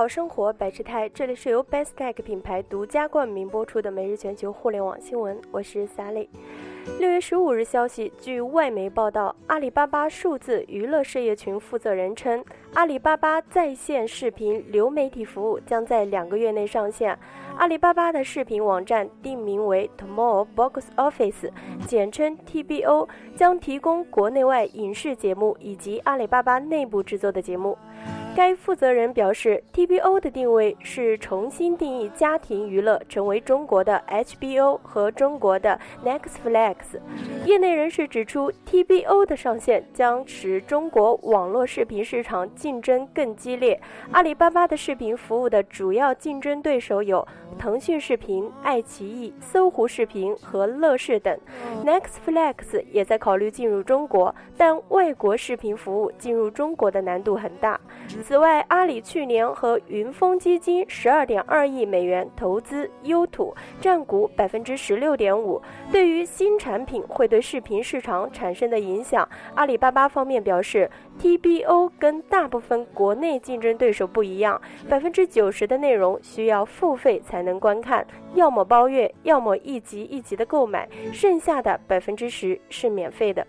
好生活百事泰，这里是由 Best Tech 品牌独家冠名播出的每日全球互联网新闻，我是 Sally。六月十五日消息，据外媒报道，阿里巴巴数字娱乐事业群负责人称，阿里巴巴在线视频流媒体服务将在两个月内上线。阿里巴巴的视频网站定名为 Tomorrow Box Office，简称 TBO，将提供国内外影视节目以及阿里巴巴内部制作的节目。该负责人表示，TBO 的定位是重新定义家庭娱乐，成为中国的 HBO 和中国的 Netflix。业内人士指出，TBO 的上线将使中国网络视频市场竞争更激烈。阿里巴巴的视频服务的主要竞争对手有腾讯视频、爱奇艺、搜狐视频和乐视等。Nextflix 也在考虑进入中国，但外国视频服务进入中国的难度很大。此外，阿里去年和云峰基金十二点二亿美元投资优土，占股百分之十六点五。对于新产品会对视频市场产生的影响，阿里巴巴方面表示，TBO 跟大部分国内竞争对手不一样，百分之九十的内容需要付费才能观看，要么包月，要么一集一集的购买，剩下的百分之十是免费的。